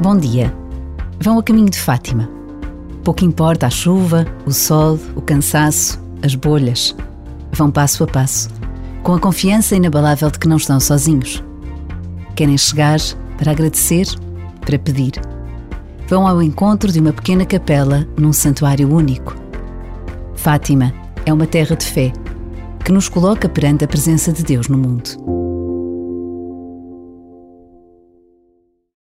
Bom dia. Vão a caminho de Fátima. Pouco importa a chuva, o sol, o cansaço, as bolhas. Vão passo a passo, com a confiança inabalável de que não estão sozinhos. Querem chegar para agradecer, para pedir. Vão ao encontro de uma pequena capela num santuário único. Fátima é uma terra de fé que nos coloca perante a presença de Deus no mundo.